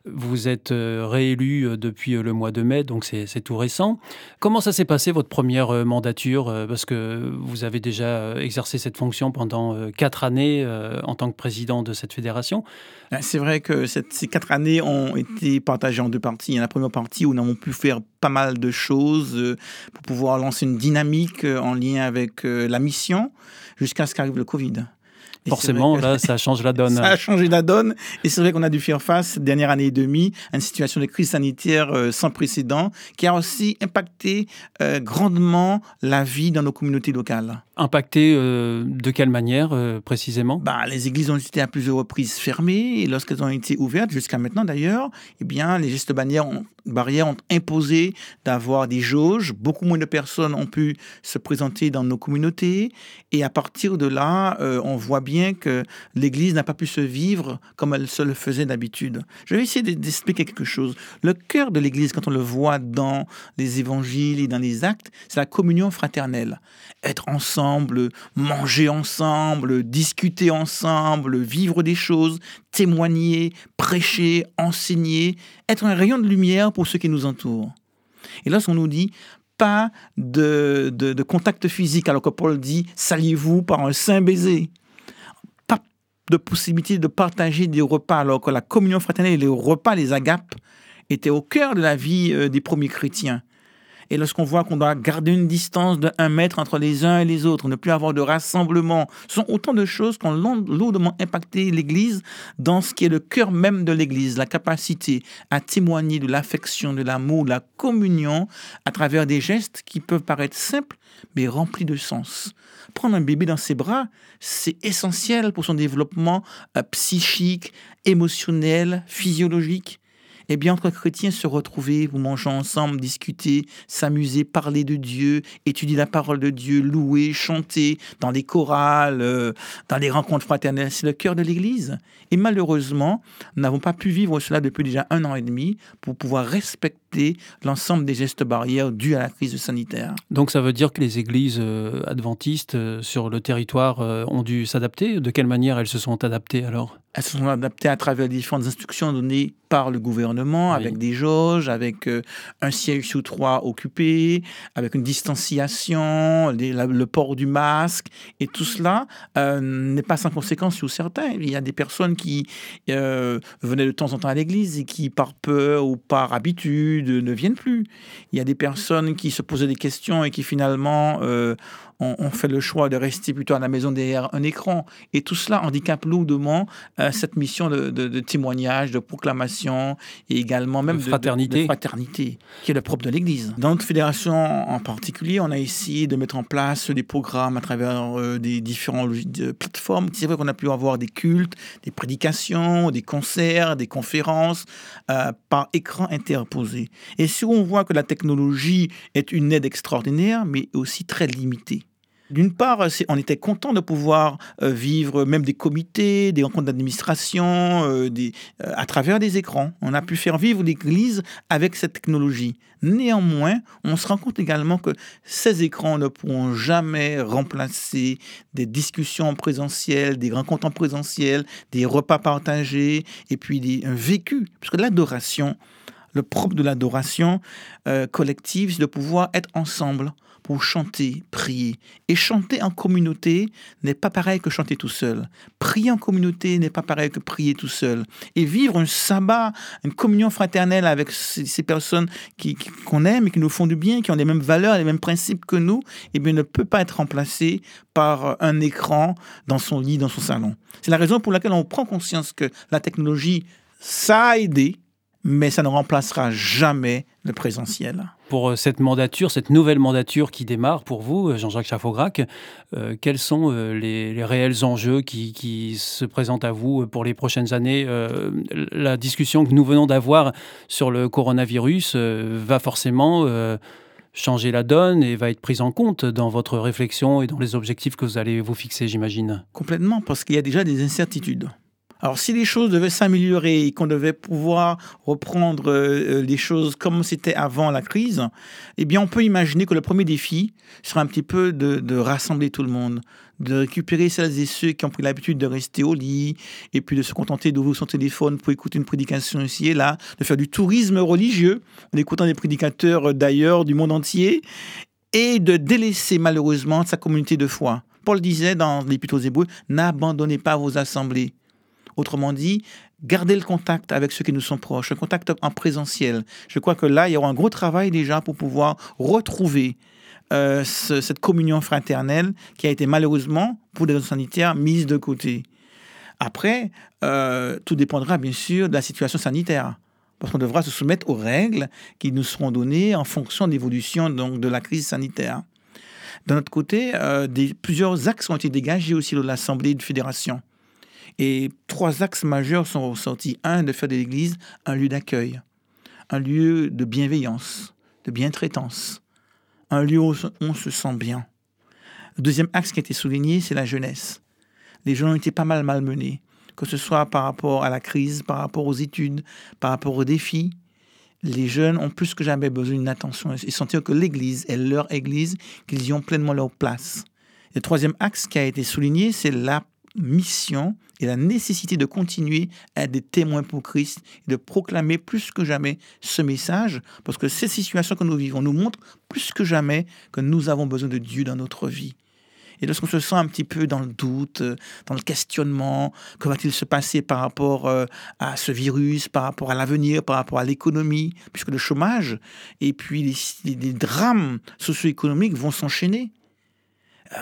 Vous êtes euh, réélu euh, depuis le mois de mai, donc c'est tout récent. Comment ça s'est passé votre première mandature Parce que vous avez déjà exercé cette fonction pendant quatre années en tant que président de cette fédération? Euh, C'est vrai que ces quatre années ont été partagées en deux parties. Il y a la première partie où nous avons pu faire pas mal de choses euh, pour pouvoir lancer une dynamique euh, en lien avec euh, la mission jusqu'à ce qu'arrive le Covid. Et Forcément, que- là, ça change la donne. Ça a changé la donne et c'est vrai qu'on a dû faire face dernière année et demie à une situation de crise sanitaire euh, sans précédent qui a aussi impacté euh, grandement la vie dans nos communautés locales. Impacté euh, de quelle manière euh, précisément? Bah, les églises ont été à plusieurs reprises fermées et lorsqu'elles ont été ouvertes, jusqu'à maintenant d'ailleurs, eh bien, les gestes barrières ont, imposé d'avoir des jauges. Beaucoup moins de personnes ont pu se présenter dans nos communautés et à partir de là, euh, on voit bien que l'église n'a pas pu se vivre comme elle se le faisait d'habitude. Je vais essayer d'expliquer quelque chose. Le cœur de l'église, quand on le voit dans les évangiles et dans les actes, c'est la communion fraternelle. Être ensemble, manger ensemble, discuter ensemble, vivre des choses, témoigner, prêcher, enseigner, être un rayon de lumière pour ceux qui nous entourent. Et lorsqu'on nous dit pas de, contact physique, alors que Paul dit saluez-vous par un saint baiser. Pas de possibilité de partager des repas, alors que la communion fraternelle et les repas, les agapes, étaient au cœur de la vie euh, des premiers chrétiens. Et lorsqu'on voit qu'on doit garder une distance de un mètre entre les uns et les autres, ne plus avoir de rassemblement, sont autant de choses qui ont lourdement impacté l'Église dans ce qui est le cœur même de l'Église, la capacité à témoigner de l'affection, de l'amour, de la communion à travers des gestes qui peuvent paraître simples, mais remplis de sens. Prendre un bébé dans ses bras, c'est essentiel pour son développement euh, psychique, émotionnel, physiologique. Eh bien, entre chrétiens, se retrouver, vous mangez ensemble, discuter, s'amuser, parler de Dieu, étudier la parole de Dieu, louer, chanter dans les chorales, euh, dans les rencontres fraternelles, c'est le cœur de l'Église. Et malheureusement, nous n'avons pas pu vivre cela depuis déjà un an et demi pour pouvoir respecter respecter l'ensemble des gestes barrières dus à la crise sanitaire. Donc ça veut dire que les églises euh, adventistes euh, sur le territoire euh, ont dû s'adapter. De quelle manière elles se sont adaptées alors? Elles se sont adaptées à travers les différentes instructions données par le gouvernement, Oui. avec des jauges, avec un siège sous trois occupé, avec une distanciation, les- la- le port du masque, et tout cela euh, n'est pas sans conséquence sur certains. Il y a des personnes qui euh, venaient de temps en temps à l'église et qui, par peur ou par habitude, ne viennent plus. Il y a des personnes qui se posaient des questions et qui finalement euh, ont fait le choix de rester plutôt à la maison derrière un écran. Et tout cela handicape lourdement euh, cette mission de, de- de témoignage, de proclamation et également même De fraternité. de fraternité, qui est le propre de l'Église. Dans notre fédération en particulier, on a essayé de mettre en place des programmes à travers euh, des différentes plateformes. C'est vrai qu'on a pu avoir des cultes, des prédications, des concerts, des conférences euh, par écran interposé. Et si on voit que la technologie est une aide extraordinaire, mais aussi très limitée. D'une part, c'est- on était content de pouvoir euh, vivre même des comités, des rencontres d'administration euh, euh, à travers des écrans. On a pu faire vivre l'Église avec cette technologie. Néanmoins, on se rend compte également que ces écrans ne pourront jamais remplacer des discussions en présentiel, des rencontres en présentiel, des repas partagés et puis un vécu. Parce que l'adoration, le propre de l'adoration euh, collective, c'est de pouvoir être ensemble pour chanter, prier. Et chanter en communauté n'est pas pareil que chanter tout seul. Prier en communauté n'est pas pareil que prier tout seul. Et vivre un sabbat, une communion fraternelle avec ces, personnes qu'on aime et qui nous font du bien, qui ont les mêmes valeurs, les mêmes principes que nous, eh bien, ne peut pas être remplacé par un écran dans son lit, dans son salon. C'est la raison pour laquelle on prend conscience que la technologie, ça a aidé, mais ça ne remplacera jamais le présentiel. Pour euh, cette mandature, cette nouvelle mandature qui démarre pour vous, euh, Jean-Jacques Chaffograc, euh, quels sont euh, les, les réels enjeux qui, qui se présentent à vous pour les prochaines années Euh, La discussion que nous venons d'avoir sur le coronavirus euh, va forcément changer la donne et va être prise en compte dans votre réflexion et dans les objectifs que vous allez vous fixer, j'imagine? Complètement, parce qu'il y a déjà des incertitudes. Alors, si les choses devaient s'améliorer et qu'on devait pouvoir reprendre euh, les choses comme c'était avant la crise, eh bien, on peut imaginer que le premier défi sera un petit peu de, de rassembler tout le monde, de récupérer celles et ceux qui ont pris l'habitude de rester au lit et puis de se contenter d'ouvrir son téléphone pour écouter une prédication ici et là, de faire du tourisme religieux en écoutant des prédicateurs euh, d'ailleurs du monde entier et de délaisser malheureusement sa communauté de foi. Paul disait dans l'Épître aux Hébreux, n'abandonnez pas vos assemblées. Autrement dit, gardez le contact avec ceux qui nous sont proches, un contact en présentiel. Je crois que là, il y aura un gros travail déjà pour pouvoir retrouver euh, ce- cette communion fraternelle qui a été malheureusement, pour des raisons sanitaires, mise de côté. Après, euh, tout dépendra bien sûr de la situation sanitaire. Parce qu'on devra se soumettre aux règles qui nous seront données en fonction de l'évolution de la crise sanitaire. D'un autre côté, euh, plusieurs axes ont été dégagés aussi de l'Assemblée de fédération. Et trois axes majeurs sont ressortis. Un, de faire de l'Église un lieu d'accueil, un lieu de bienveillance, de bientraitance, un lieu où on se sent bien. Le deuxième axe qui a été souligné, c'est la jeunesse. Les jeunes ont été pas mal malmenés, que ce soit par rapport à la crise, par rapport aux études, par rapport aux défis. Les jeunes ont plus que jamais besoin d'une attention et sentir que l'Église est leur Église, qu'ils y ont pleinement leur place. Le troisième axe qui a été souligné, c'est la mission et la nécessité de continuer à être des témoins pour Christ et de proclamer plus que jamais ce message, parce que ces situations que nous vivons nous montrent plus que jamais que nous avons besoin de Dieu dans notre vie. Et lorsqu'on se sent un petit peu dans le doute, dans le questionnement, que va-t-il se passer par rapport euh, à ce virus, par rapport à l'avenir, par rapport à l'économie, puisque le chômage et puis les- les drames socio-économiques vont s'enchaîner.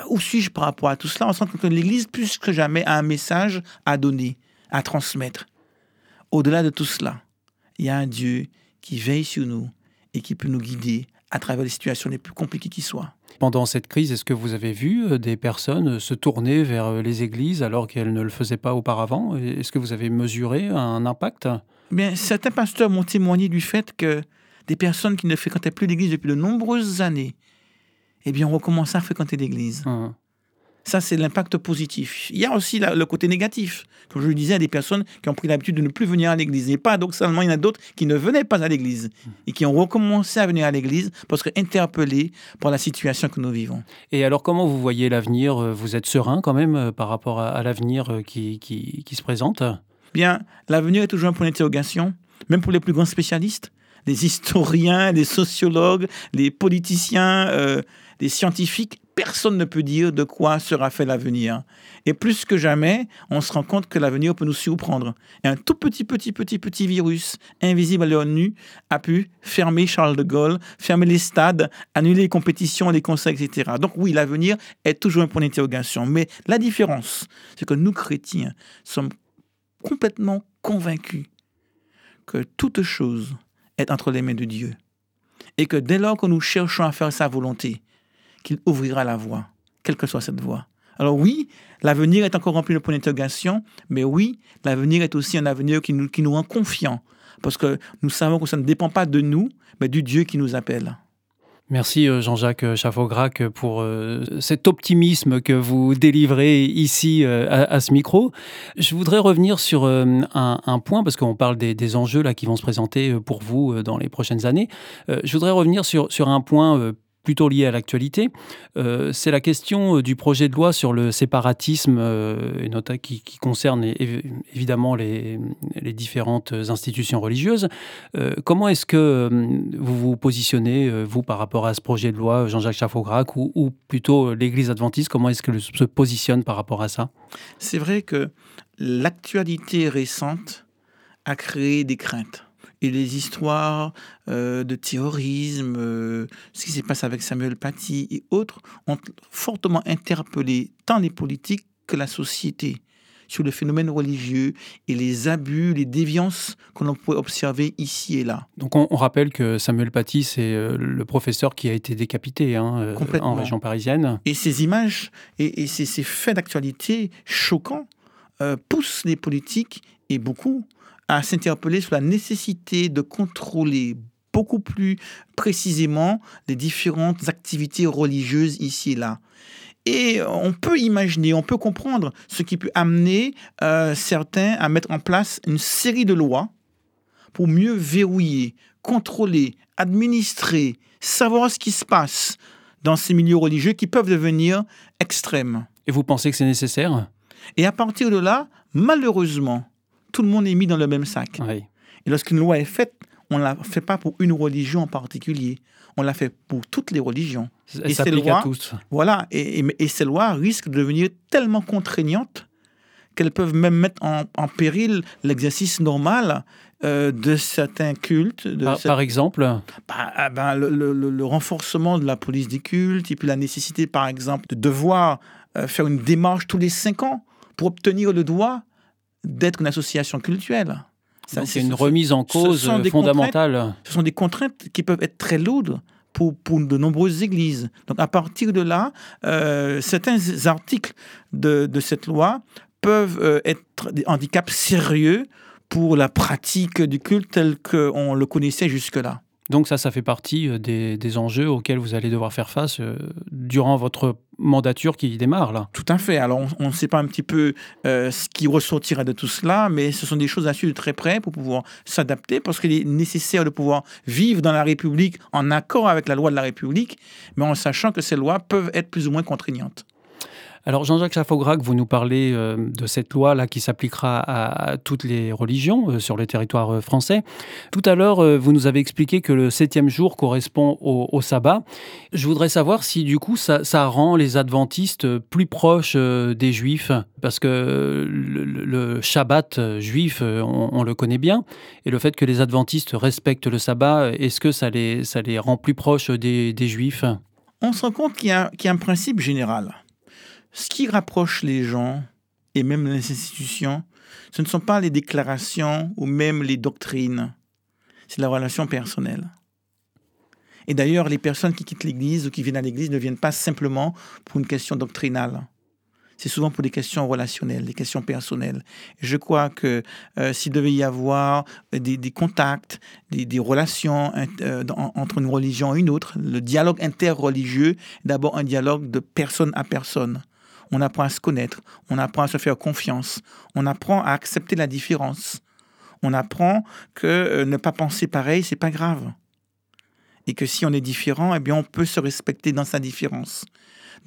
Où suis-je par rapport à tout cela? On sent que l'Église, plus que jamais, a un message à donner, à transmettre. Au-delà de tout cela, il y a un Dieu qui veille sur nous et qui peut nous guider à travers les situations les plus compliquées qui soient. Pendant cette crise, est-ce que vous avez vu euh, des personnes euh, se tourner vers euh, les églises alors qu'elles ne le faisaient pas auparavant? Est-ce que vous avez mesuré un impact? Eh Bien, certains pasteurs m'ont témoigné du fait que des personnes qui ne fréquentaient plus l'Église depuis de nombreuses années, eh bien, ont recommencé à fréquenter l'Église. Hum. Ça, c'est l'impact positif. Il y a aussi la- le côté négatif. Comme je le disais, il y a des personnes qui ont pris l'habitude de ne plus venir à l'église. Et paradoxalement, il y en a d'autres qui ne venaient pas à l'église et qui ont recommencé à venir à l'église parce que interpellés par la situation que nous vivons. Et alors, comment vous voyez l'avenir? Vous êtes serein quand même euh, par rapport à, à l'avenir euh, qui, qui, qui se présente? Bien, l'avenir est toujours un point d'interrogation, même pour les plus grands spécialistes, les historiens, les sociologues, les politiciens, euh, les scientifiques. Personne ne peut dire de quoi sera fait l'avenir. Et plus que jamais, on se rend compte que l'avenir peut nous surprendre. Et un tout petit, petit, petit, petit virus, invisible à l'œil nu, a pu fermer Charles de Gaulle, fermer les stades, annuler les compétitions, les concerts, etc. Donc oui, l'avenir est toujours un point d'interrogation. Mais la différence, c'est que nous, chrétiens, sommes complètement convaincus que toute chose est entre les mains de Dieu. Et que dès lors que nous cherchons à faire sa volonté, qu'il ouvrira la voie, quelle que soit cette voie. Alors oui, l'avenir est encore rempli de points d'interrogation, mais oui, l'avenir est aussi un avenir qui nous, qui nous rend confiants, parce que nous savons que ça ne dépend pas de nous, mais du Dieu qui nous appelle. Merci euh, Jean-Jacques Chafaugrac pour euh, cet optimisme que vous délivrez ici euh, à, ce micro. Je voudrais revenir sur un, point, parce qu'on parle des, enjeux là, qui vont se présenter pour vous dans les prochaines années. Je voudrais revenir sur, sur un point plutôt lié à l'actualité. Euh, C'est la question euh, du projet de loi sur le séparatisme, euh, et qui, qui concerne évidemment les, différentes institutions religieuses. Comment est-ce que vous vous positionnez, vous, par rapport à ce projet de loi, Jean-Jacques Chafaugrac, ou, ou plutôt l'Église adventiste, comment est-ce qu'elle se positionne par rapport à ça? C'est vrai que l'actualité récente a créé des craintes. Et les histoires euh, de terrorisme, euh, ce qui s'est passé avec Samuel Paty et autres, ont fortement interpellé tant les politiques que la société sur le phénomène religieux et les abus, les déviances que l'on pouvait observer ici et là. Donc on, on rappelle que Samuel Paty, c'est euh, le professeur qui a été décapité hein, en région parisienne. Et ces images et, et ces, ces faits d'actualité choquants euh, poussent les politiques, et beaucoup, à s'interpeller sur la nécessité de contrôler beaucoup plus précisément les différentes activités religieuses ici et là. Et on peut imaginer, on peut comprendre ce qui peut amener euh, certains à mettre en place une série de lois pour mieux verrouiller, contrôler, administrer, savoir ce qui se passe dans ces milieux religieux qui peuvent devenir extrêmes. Et vous pensez que c'est nécessaire? Et à partir de là, malheureusement, tout le monde est mis dans le même sac. Oui. Et lorsqu'une loi est faite, on ne la fait pas pour une religion en particulier. On la fait pour toutes les religions. Elle Et ces lois- à tous. Voilà. Et, et- et ces lois risquent de devenir tellement contraignantes qu'elles peuvent même mettre en, en péril l'exercice normal euh, de certains cultes. De Par, exemple, Bah, ah ben, le, le- le- le renforcement de la police des cultes, et puis la nécessité, par exemple, de devoir euh, faire une démarche tous les cinq ans pour obtenir le droit d'être une association donc c'est- une remise en cause euh, fondamentale. Ce sont des contraintes qui peuvent être très lourdes pour, pour de nombreuses églises. Donc à partir de là, euh, certains articles de, de cette loi peuvent euh, être des handicaps sérieux pour la pratique du culte tel qu'on le connaissait jusque-là. Donc ça, ça fait partie euh, des, des enjeux auxquels vous allez devoir faire face euh, durant votre mandature qui démarre là. Tout à fait. Alors, on ne sait pas un petit peu euh, ce qui ressortira de tout cela, mais ce sont des choses à suivre de très près pour pouvoir s'adapter, parce qu'il est nécessaire de pouvoir vivre dans la République en accord avec la loi de la République, mais en sachant que ces lois peuvent être plus ou moins contraignantes. Alors Jean-Jacques Chafaugrac, vous nous parlez euh, de cette loi là qui s'appliquera à, toutes les religions euh, sur le territoire euh, français. Tout à l'heure, vous nous avez expliqué que le septième jour correspond au, sabbat. Je voudrais savoir si du coup ça, rend les adventistes plus proches des juifs, parce que le, Shabbat juif, on, le connaît bien, et le fait que les adventistes respectent le sabbat, est-ce que ça les, ça les rend plus proches des, juifs? On se rend compte qu'il y, y a un principe général. Ce qui rapproche les gens, et même les institutions, ce ne sont pas les déclarations ou même les doctrines, c'est la relation personnelle. Et d'ailleurs, les personnes qui quittent l'Église ou qui viennent à l'Église ne viennent pas simplement pour une question doctrinale. C'est souvent pour des questions relationnelles, des questions personnelles. Et je crois que euh, s'il devait y avoir des, contacts, des, relations euh, entre une religion et une autre, le dialogue interreligieux d'abord un dialogue de personne à personne. On apprend à se connaître, on apprend à se faire confiance, on apprend à accepter la différence. On apprend que euh, ne pas penser pareil, c'est pas grave. Et que si on est différent, eh bien on peut se respecter dans sa différence.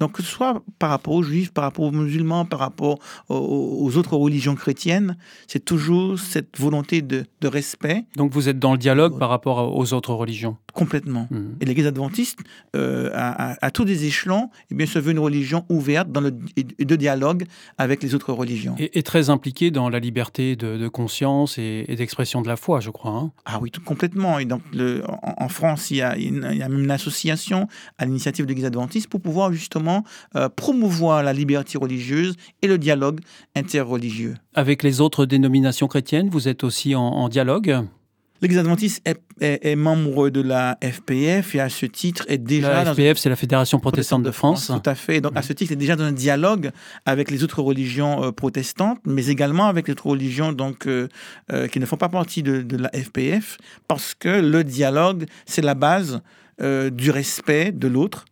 Donc que ce soit par rapport aux juifs, par rapport aux musulmans, par rapport aux, aux autres religions chrétiennes, c'est toujours cette volonté de, de respect Donc vous êtes dans le dialogue par rapport aux autres religions? complètement. Mhm. Et l'Église adventiste, euh, à, à- à tous les échelons, eh bien, se veut une religion ouverte dans le, et de dialogue avec les autres religions. Et, et très impliqué dans la liberté de, de conscience et, et d'expression de la foi, je crois. hein. Ah oui, tout complètement. Et donc, le, en, en France, il y, a une, il y a même une association à l'initiative de l'Église adventiste pour pouvoir justement euh, promouvoir la liberté religieuse et le dialogue interreligieux. Avec les autres dénominations chrétiennes, vous êtes aussi en, en dialogue? L'Église adventiste est, est- est membre de la FPF et à ce titre est déjà La FPF, c'est la Fédération protestante de France. Tout à fait. Donc, à ce titre, est déjà dans un dialogue avec les autres religions euh, protestantes, mais également avec les autres religions donc, euh, euh, qui ne font pas partie de, de la FPF, parce que le dialogue, c'est la base du respect de l'autre,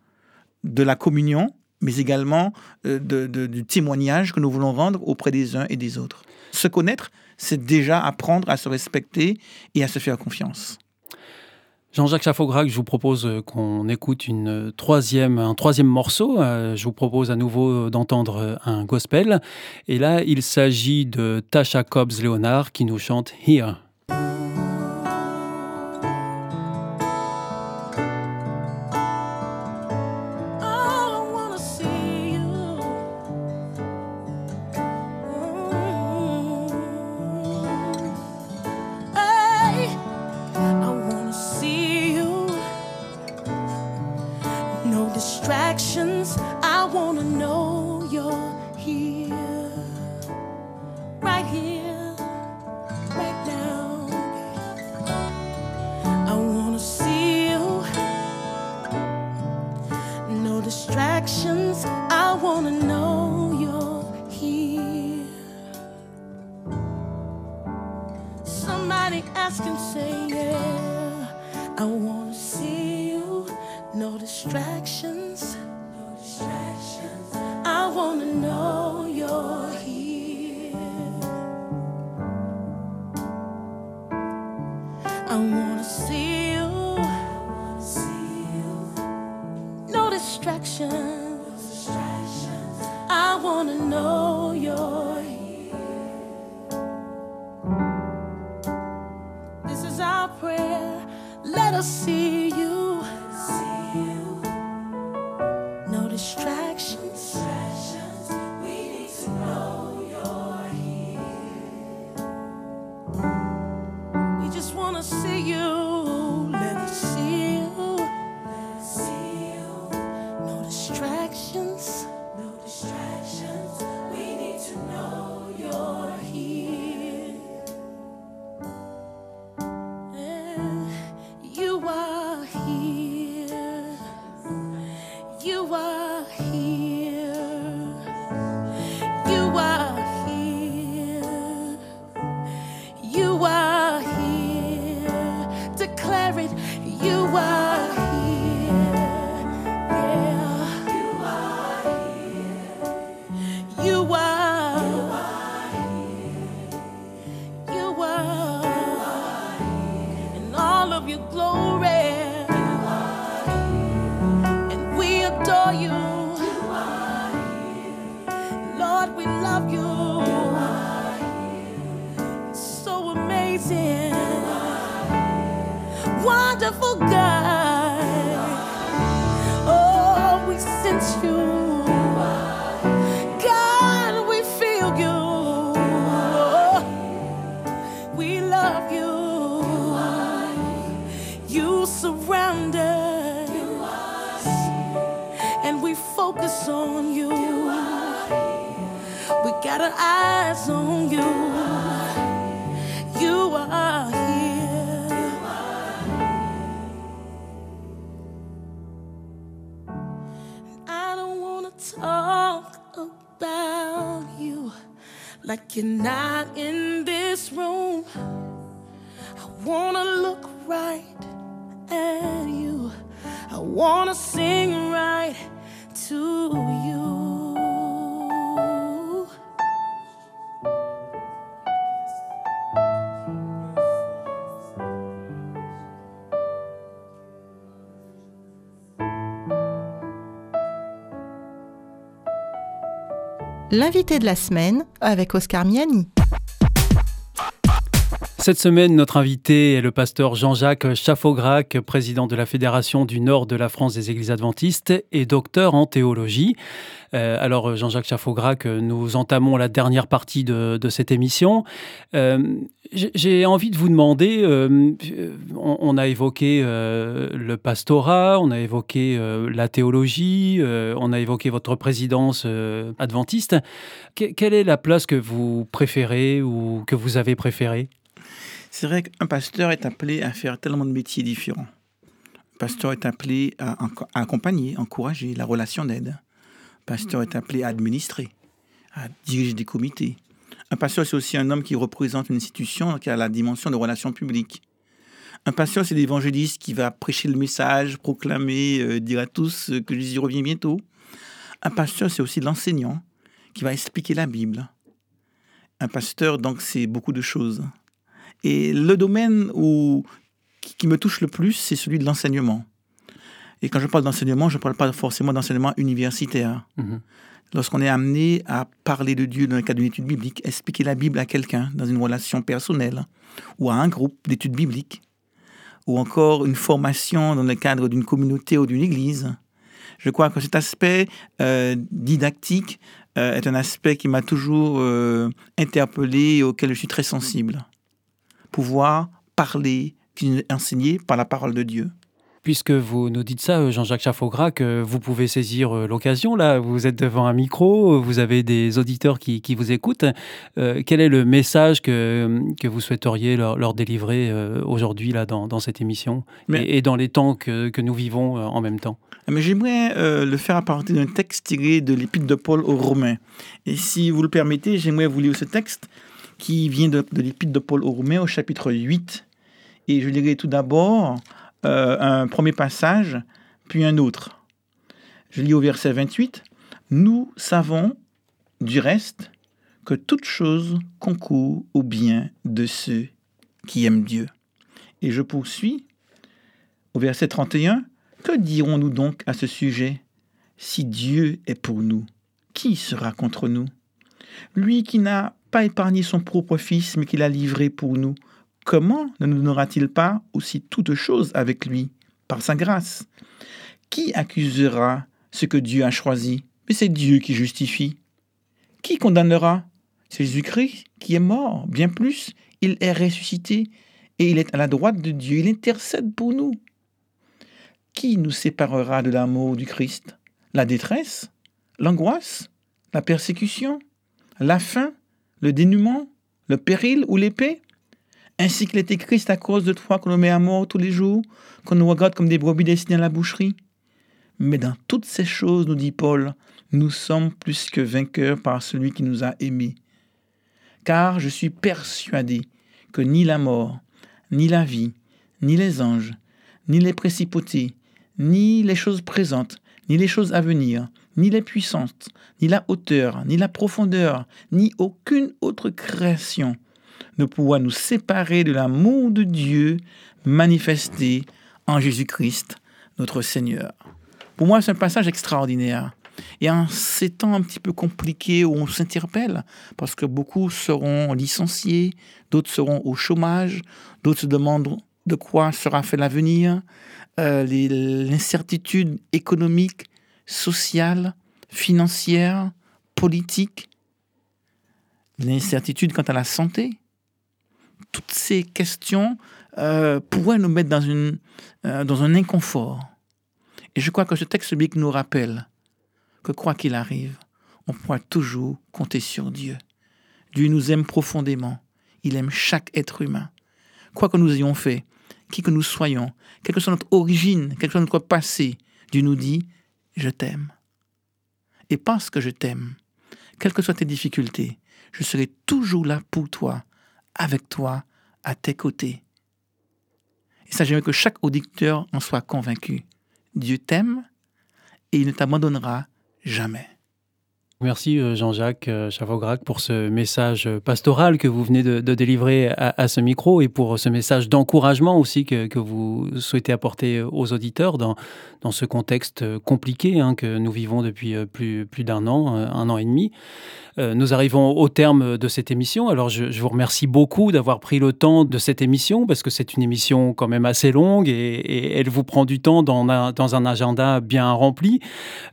de la communion, mais également euh, de- du témoignage que nous voulons rendre auprès des uns et des autres. Se connaître, c'est déjà apprendre à se respecter et à se faire confiance. Jean-Jacques Chafaugrac, je vous propose euh, qu'on écoute une troisième, un troisième morceau. Euh, Je vous propose à nouveau d'entendre un gospel. Et là, il s'agit de Tasha Cobbs-Leonard qui nous chante Here. I wanna see you. No distractions. You're not in this room. I wanna look right at you. I wanna L'invité de la semaine avec Oscar Miani. Cette semaine, notre invité est le pasteur Jean-Jacques Chafaugrac, président de la Fédération du Nord de la France des Églises adventistes et docteur en théologie. Euh, alors, Jean-Jacques Chafaugrac, nous entamons la dernière partie de, cette émission. Euh, J'ai envie de vous demander, euh, on, a évoqué le pastorat, on a évoqué la théologie, on a évoqué votre présidence adventiste. Que, quelle est la place que vous préférez ou que vous avez préférée? C'est vrai qu'un pasteur est appelé à faire tellement de métiers différents. Un pasteur est appelé à, accompagner, encourager la relation d'aide. Un pasteur est appelé à administrer, à diriger des comités. Un pasteur, c'est aussi un homme qui représente une institution qui a la dimension de relations publiques. Un pasteur, c'est l'évangéliste qui va prêcher le message, proclamer, euh, dire à tous que Jésus revient bientôt. Un pasteur, c'est aussi l'enseignant qui va expliquer la Bible. Un pasteur, donc, c'est beaucoup de choses. Et le domaine où, qui me touche le plus, c'est celui de l'enseignement. Et quand je parle d'enseignement, je ne parle pas forcément d'enseignement universitaire. Mhm. Lorsqu'on est amené à parler de Dieu dans le cadre d'une étude biblique, expliquer la Bible à quelqu'un dans une relation personnelle, ou à un groupe d'études bibliques, ou encore une formation dans le cadre d'une communauté ou d'une église, je crois que cet aspect euh, didactique euh, est un aspect qui m'a toujours euh, interpellé et auquel je suis très sensible. Pouvoir parler, enseigner par la parole de Dieu. Puisque vous nous dites ça, Jean-Jacques Chafaugrac, vous pouvez saisir l'occasion. Là, vous êtes devant un micro, vous avez des auditeurs qui, qui vous écoutent. Euh, quel est le message que, que vous souhaiteriez leur, leur délivrer euh, aujourd'hui là dans, dans, cette émission Mais, et, et, dans les temps que, que nous vivons euh, en même temps? Mais J'aimerais euh, le faire à partir d'un texte tiré de l'Épître de Paul aux Romains. Et si vous le permettez, j'aimerais vous lire ce texte qui vient de, l'Épître de Paul aux Romains au chapitre 8. Et je lirai tout d'abord euh, un premier passage, puis un autre. Je lis au verset 28. Nous savons du reste que toute chose concourt au bien de ceux qui aiment Dieu. Et je poursuis au verset 31. Que dirons-nous donc à ce sujet? Si Dieu est pour nous, qui sera contre nous? Lui qui n'a pas épargné son propre Fils, mais qui l'a livré pour nous, comment ne nous donnera-t-il pas aussi toutes choses avec lui, par sa grâce? Qui accusera ce que Dieu a choisi? Mais c'est Dieu qui justifie. Qui condamnera? C'est Jésus-Christ qui est mort, bien plus, il est ressuscité, et il est à la droite de Dieu, il intercède pour nous. Qui nous séparera de l'amour du Christ? La détresse? L'angoisse? La persécution? La faim? Le dénuement Le péril ou l'épée ainsi qu'il écrit, c'est à cause de toi qu'on nous met à mort tous les jours, qu'on nous regarde comme des brebis destinées à la boucherie. Mais dans toutes ces choses, nous dit Paul, nous sommes plus que vainqueurs par celui qui nous a aimés. Car je suis persuadé que ni la mort, ni la vie, ni les anges, ni les précipautés, ni les choses présentes, ni les choses à venir, ni les puissances, ni la hauteur, ni la profondeur, ni aucune autre création ne pourra nous séparer de l'amour de Dieu manifesté en Jésus-Christ, notre Seigneur. Pour moi, c'est un passage extraordinaire. Et en ces temps un petit peu compliqués où on s'interpelle, parce que beaucoup seront licenciés, d'autres seront au chômage, d'autres se demandent de quoi sera fait l'avenir, euh, l'incertitude économique, sociale, financière, politique, l'incertitude quant à la santé, toutes ces questions euh, pourraient nous mettre dans, une, euh, dans un inconfort. Et je crois que ce texte biblique nous rappelle que quoi qu'il arrive, on pourra toujours compter sur Dieu. Dieu nous aime profondément. Il aime chaque être humain. Quoi que nous ayons fait, qui que nous soyons, quelle que soit notre origine, quel que soit notre passé, Dieu nous dit, je t'aime. Et parce que je t'aime, quelles que soient tes difficultés, je serai toujours là pour toi avec toi, à tes côtés. Ça, j'aimerais que chaque auditeur en soit convaincu. Dieu t'aime et il ne t'abandonnera jamais. Merci euh, Jean-Jacques euh, Chavograc pour ce message pastoral que vous venez de, délivrer à, ce micro et pour ce message d'encouragement aussi que, vous souhaitez apporter aux auditeurs dans, dans ce contexte compliqué hein, que nous vivons depuis euh, plus, plus d'un an, un an et demi. Nous arrivons au terme de cette émission. Alors, je, vous remercie beaucoup d'avoir pris le temps de cette émission parce que c'est une émission quand même assez longue et, elle vous prend du temps dans un, dans un agenda bien rempli.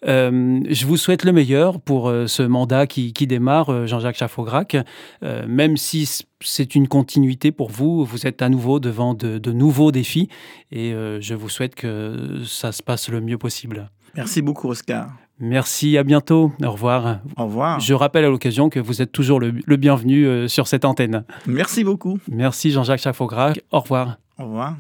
Je vous souhaite le meilleur pour ce mandat qui, qui démarre, euh, Jean-Jacques Chaffograc. Euh, même si c'est une continuité pour vous, vous êtes à nouveau devant de, de nouveaux défis et euh, je vous souhaite que ça se passe le mieux possible. Merci beaucoup, Oscar. Merci, à bientôt. Au revoir. Au revoir. Je rappelle à l'occasion que vous êtes toujours le, le bienvenu sur cette antenne. Merci beaucoup. Merci Jean-Jacques Chaffograc. Au revoir. Au revoir.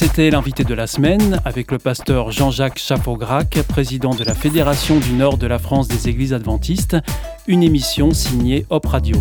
C'était l'invité de la semaine avec le pasteur Jean-Jacques Chaffograc, président de la Fédération du Nord de la France des Églises adventistes, une émission signée Hop Radio.